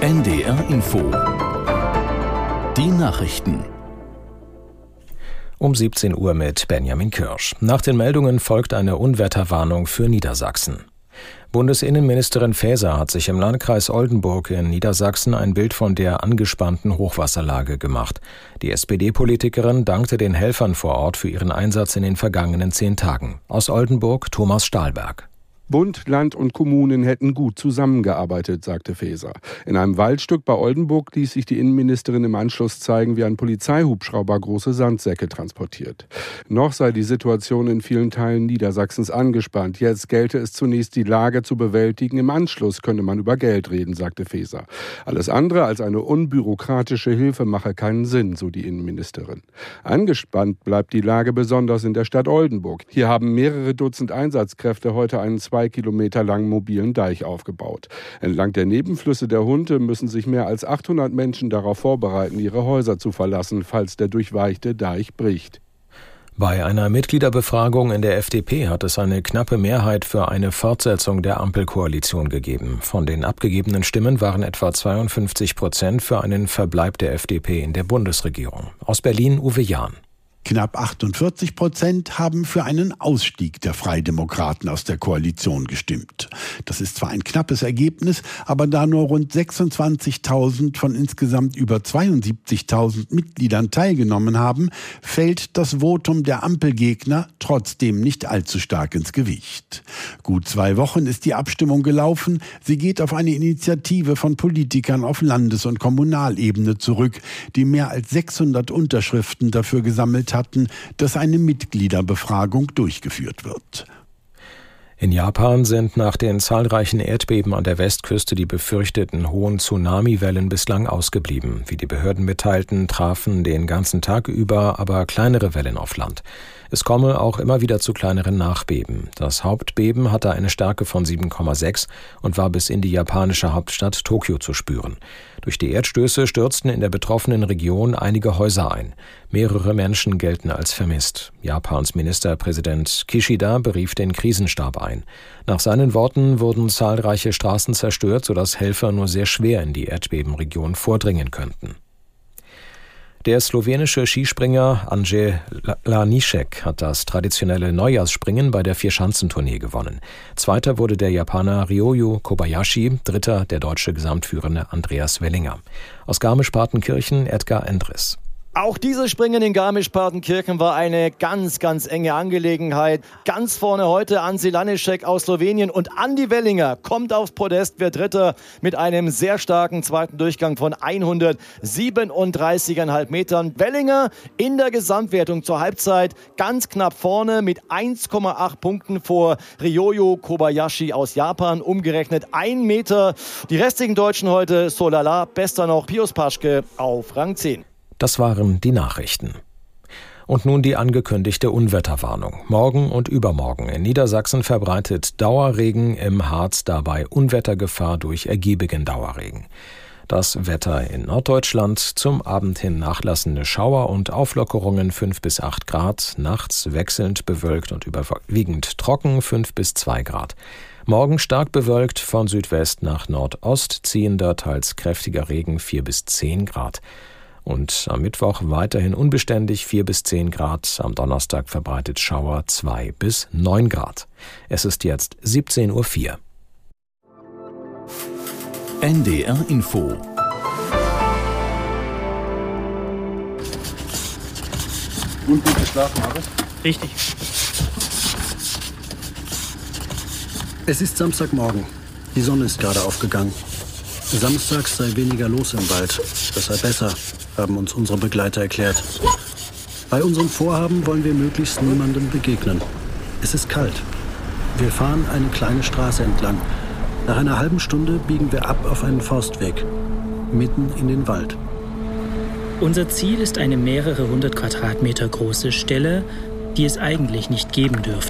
NDR Info. Die Nachrichten. Um 17 Uhr mit Benjamin Kirsch. Nach den Meldungen folgt eine Unwetterwarnung für Niedersachsen. Bundesinnenministerin Faeser hat sich im Landkreis Oldenburg in Niedersachsen ein Bild von der angespannten Hochwasserlage gemacht. Die SPD-Politikerin dankte den Helfern vor Ort für ihren Einsatz in den vergangenen zehn Tagen. Aus Oldenburg Thomas Stahlberg. Bund, Land und Kommunen hätten gut zusammengearbeitet, sagte Faeser. In einem Waldstück bei Oldenburg ließ sich die Innenministerin im Anschluss zeigen, wie ein Polizeihubschrauber große Sandsäcke transportiert. Noch sei die Situation in vielen Teilen Niedersachsens angespannt. Jetzt gelte es zunächst, die Lage zu bewältigen. Im Anschluss könne man über Geld reden, sagte Faeser. Alles andere als eine unbürokratische Hilfe mache keinen Sinn, so die Innenministerin. Angespannt bleibt die Lage besonders in der Stadt Oldenburg. Hier haben mehrere Dutzend Einsatzkräfte heute einen zwei Kilometer langen mobilen Deich aufgebaut. Entlang der Nebenflüsse der Hunte müssen sich mehr als 800 Menschen darauf vorbereiten, ihre Häuser zu verlassen, falls der durchweichte Deich bricht. Bei einer Mitgliederbefragung in der FDP hat es eine knappe Mehrheit für eine Fortsetzung der Ampelkoalition gegeben. Von den abgegebenen Stimmen waren etwa 52 Prozent für einen Verbleib der FDP in der Bundesregierung. Aus Berlin Uwe Jahn. Knapp 48 Prozent haben für einen Ausstieg der Freidemokraten aus der Koalition gestimmt. Das ist zwar ein knappes Ergebnis, aber da nur rund 26.000 von insgesamt über 72.000 Mitgliedern teilgenommen haben, fällt das Votum der Ampelgegner trotzdem nicht allzu stark ins Gewicht. Gut zwei Wochen ist die Abstimmung gelaufen. Sie geht auf eine Initiative von Politikern auf Landes- und Kommunalebene zurück, die mehr als 600 Unterschriften dafür gesammelt haben hatten, dass eine Mitgliederbefragung durchgeführt wird. In Japan sind nach den zahlreichen Erdbeben an der Westküste die befürchteten hohen Tsunamiwellen bislang ausgeblieben. Wie die Behörden mitteilten, trafen den ganzen Tag über aber kleinere Wellen auf Land. Es komme auch immer wieder zu kleineren Nachbeben. Das Hauptbeben hatte eine Stärke von 7,6 und war bis in die japanische Hauptstadt Tokio zu spüren. Durch die Erdstöße stürzten in der betroffenen Region einige Häuser ein. Mehrere Menschen gelten als vermisst. Japans Ministerpräsident Kishida berief den Krisenstab ein. Nach seinen Worten wurden zahlreiche Straßen zerstört, sodass Helfer nur sehr schwer in die Erdbebenregion vordringen könnten. Der slowenische Skispringer Andrzej Lanišek hat das traditionelle Neujahrsspringen bei der Vierschanzentournee gewonnen. Zweiter wurde der Japaner Ryoyu Kobayashi, dritter der deutsche Gesamtführende Andreas Wellinger. Aus Garmisch-Partenkirchen Edgar Endres. Auch dieses Springen in Garmisch-Partenkirchen war eine ganz, ganz enge Angelegenheit. Ganz vorne heute Ansi Lanischek aus Slowenien und Andi Wellinger kommt aufs Podest, wird Dritter mit einem sehr starken zweiten Durchgang von 137,5 Metern. Wellinger in der Gesamtwertung zur Halbzeit ganz knapp vorne mit 1,8 Punkten vor Ryoyo Kobayashi aus Japan. Umgerechnet ein Meter. Die restlichen Deutschen heute Solala, bester noch Pius Paschke auf Rang 10. Das waren die Nachrichten. Und nun die angekündigte Unwetterwarnung. Morgen und übermorgen in Niedersachsen verbreitet Dauerregen, im Harz dabei Unwettergefahr durch ergiebigen Dauerregen. Das Wetter in Norddeutschland zum Abend hin nachlassende Schauer und Auflockerungen 5 bis 8 Grad, nachts wechselnd bewölkt und überwiegend trocken 5 bis 2 Grad. Morgen stark bewölkt von Südwest nach Nordost ziehender, teils kräftiger Regen 4 bis 10 Grad. Und am Mittwoch weiterhin unbeständig 4 bis 10 Grad, am Donnerstag verbreitet Schauer 2 bis 9 Grad. Es ist jetzt 17.04 Uhr. NDR Info Und gut geschlafen, Markus? Richtig. Es ist Samstagmorgen. Die Sonne ist gerade aufgegangen. Samstags sei weniger los im Wald. Das sei besser, haben uns unsere Begleiter erklärt. Bei unserem Vorhaben wollen wir möglichst niemandem begegnen. Es ist kalt. Wir fahren eine kleine Straße entlang. Nach einer halben Stunde biegen wir ab auf einen Forstweg, mitten in den Wald. Unser Ziel ist eine mehrere hundert Quadratmeter große Stelle, die es eigentlich nicht geben dürfte.